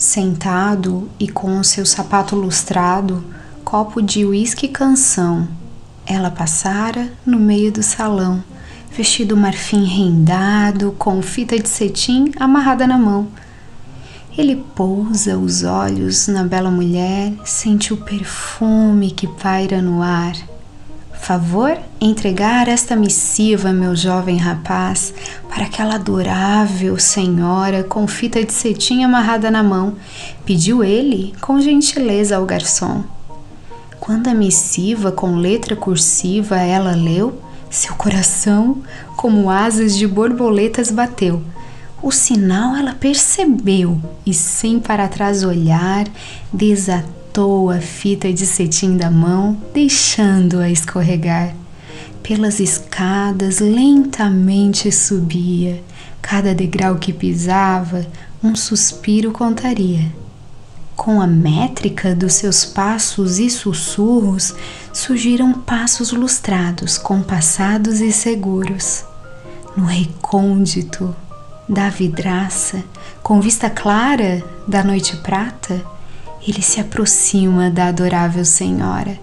Sentado e com o seu sapato lustrado, copo de uísque canção, ela passara no meio do salão, vestido marfim rendado, com fita de cetim amarrada na mão. Ele pousa os olhos na bela mulher, sente o perfume que paira no ar. Favor entregar esta missiva, meu jovem rapaz, para aquela adorável senhora com fita de cetim amarrada na mão, pediu ele com gentileza ao garçom. Quando a missiva com letra cursiva ela leu, seu coração, como asas de borboletas, bateu. O sinal ela percebeu e, sem para trás olhar, desatou a fita de cetim da mão, deixando-a escorregar. Pelas escadas lentamente subia, cada degrau que pisava, um suspiro contaria. Com a métrica dos seus passos e sussurros, surgiram passos lustrados, compassados e seguros. No recôndito da vidraça, com vista clara da noite prata, ele se aproxima da adorável senhora,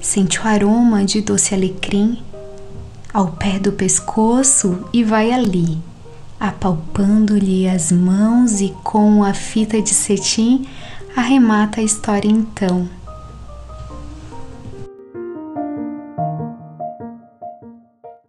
sente o aroma de doce alecrim ao pé do pescoço e vai ali, apalpando-lhe as mãos e com a fita de cetim arremata a história então.